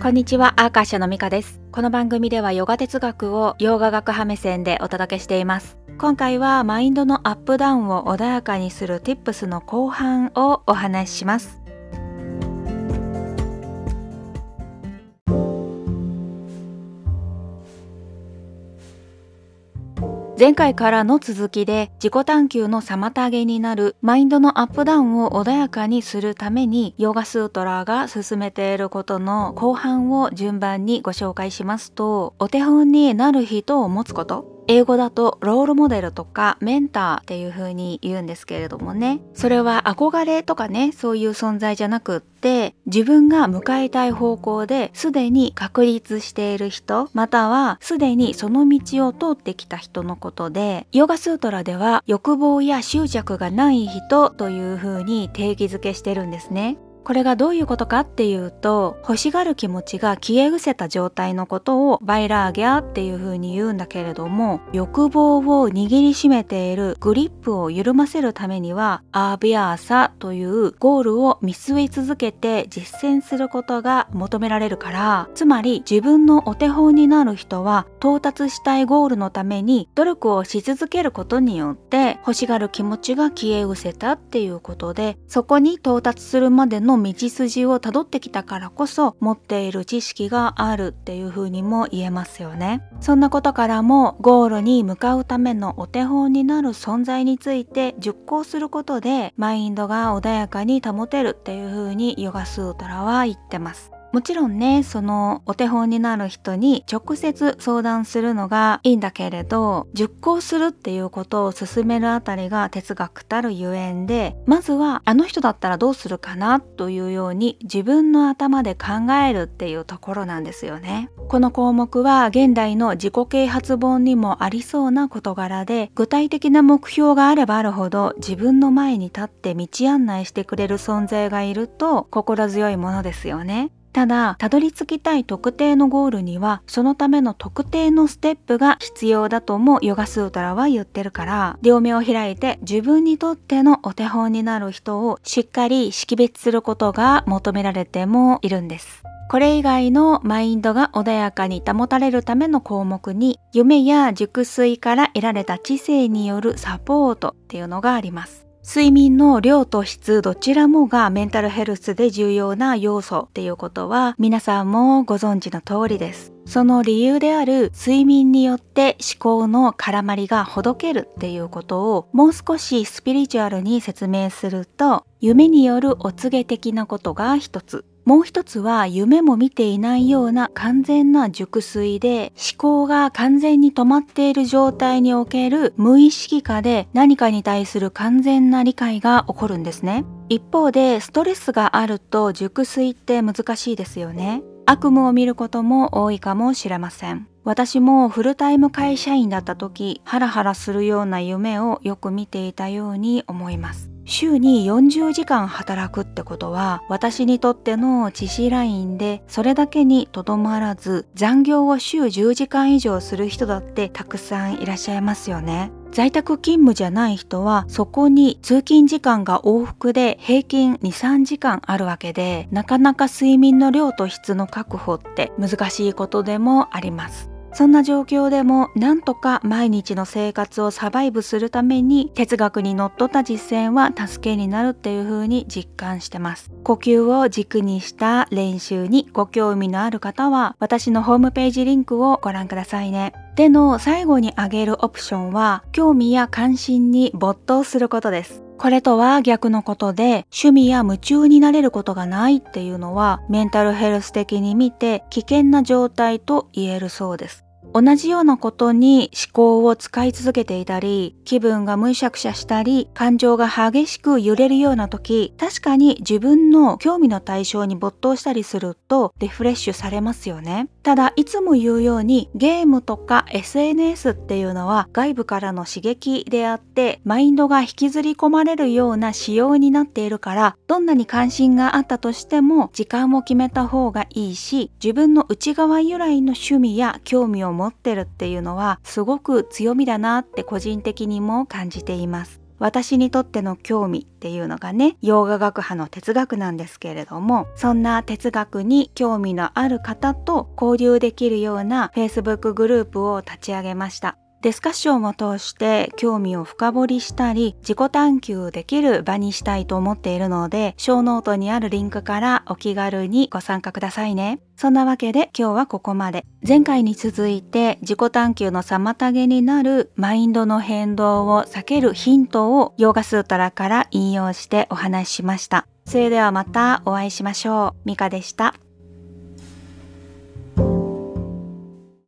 こんにちは、アーカーシャのミカです。この番組ではヨガ哲学をヨガ学派目線でお届けしています。今回はマインドのアップダウンを穏やかにする Tips の後半をお話しします。前回からの続きで自己探求の妨げになるマインドのアップダウンを穏やかにするためにヨガスートラが進めていることの後半を順番にご紹介しますとお手本になる人を持つこと。英語だとロールモデルとかメンターっていう風に言うんですけれどもね。それは憧れとかねそういう存在じゃなくって自分が向かいたい方向ですでに確立している人またはすでにその道を通ってきた人のことでヨガスートラでは欲望や執着がない人という風に定義づけしてるんですね。これがどういうことかっていうと欲しがる気持ちが消え失せた状態のことをバイラーギャーっていう風に言うんだけれども欲望を握りしめているグリップを緩ませるためにはアービアーサというゴールを見据え続けて実践することが求められるからつまり自分のお手本になる人は到達したいゴールのために努力をし続けることによって欲しがる気持ちが消え失せたっていうことでそこに到達するまでの道筋をたどってきたからこそ持っている知識があるっていう風にも言えますよね。そんなことからもゴールに向かうためのお手本になる存在について熟考することでマインドが穏やかに保てるっていう風にヨガスートラは言ってます。もちろんねそのお手本になる人に直接相談するのがいいんだけれど熟考するっていうことを進めるあたりが哲学たるゆえんでまずはあの人だったらどうするかなというように自分の頭で考えるっていうところなんですよね。この項目は現代の自己啓発本にもありそうな事柄で具体的な目標があればあるほど自分の前に立って道案内してくれる存在がいると心強いものですよね。ただたどり着きたい特定のゴールにはそのための特定のステップが必要だともヨガスートラは言ってるから両目を開いて自分にとってのお手本になる人をしっかり識別することが求められてもいるんです。これ以外のマインドが穏やかに保たれるための項目に夢や熟睡から得られた知性によるサポートっていうのがあります。睡眠の量と質どちらもがメンタルヘルスで重要な要素っていうことは皆さんもご存知の通りです。その理由である睡眠によって思考の絡まりがほどけるっていうことをもう少しスピリチュアルに説明すると夢によるお告げ的なことが一つもう一つは夢も見ていないような完全な熟睡で思考が完全に止まっている状態における無意識化で何かに対する完全な理解が起こるんですね。一方でストレスがあると熟睡って難しいですよね。悪夢を見ることも多いかもしれません。私もフルタイム会社員だった時ハラハラするような夢をよく見ていたように思います。週に40時間働くってことは私にとっての知識ラインでそれだけにとどまらず残業を週10時間以上する人だってたくさんいらっしゃいますよね。在宅勤務じゃない人はそこに通勤時間が往復で平均23時間あるわけでなかなか睡眠の量と質の確保って難しいことでもあります。そんな状況でもなんとか毎日の生活をサバイブするために哲学にのっとった実践は助けになるっていう風に実感してます。呼吸を軸にした練習にご興味のある方は私のホームページリンクをご覧くださいね。での最後に挙げるオプションは興味や関心に没頭することです。これとは逆のことで趣味や夢中になれることがないっていうのはメンタルヘルス的に見て危険な状態と言えるそうです。同じようなことに思考を使い続けていたり気分がむしゃくしゃしたり感情が激しく揺れるような時確かに自分の興味の対象に没頭したりするとリフレッシュされますよね。ただいつも言うようにゲームとか SNS っていうのは外部からの刺激であってマインドが引きずり込まれるような仕様になっているからどんなに関心があったとしても時間を決めた方がいいし自分の内側由来の趣味や興味を持ってるっていうのはすごく強みだなって個人的にも感じています。私にとっての興味っていうのがね洋画学派の哲学なんですけれどもそんな哲学に興味のある方と交流できるような Facebook グループを立ち上げましたディスカッションを通して興味を深掘りしたり自己探求できる場にしたいと思っているのでショーノートにあるリンクからお気軽にご参加くださいね。そんなわけで今日はここまで。前回に続いて自己探求の妨げになるマインドの変動を避けるヒントをヨーガスートラから引用してお話ししました。それではまたお会いしましょう。ミカでした。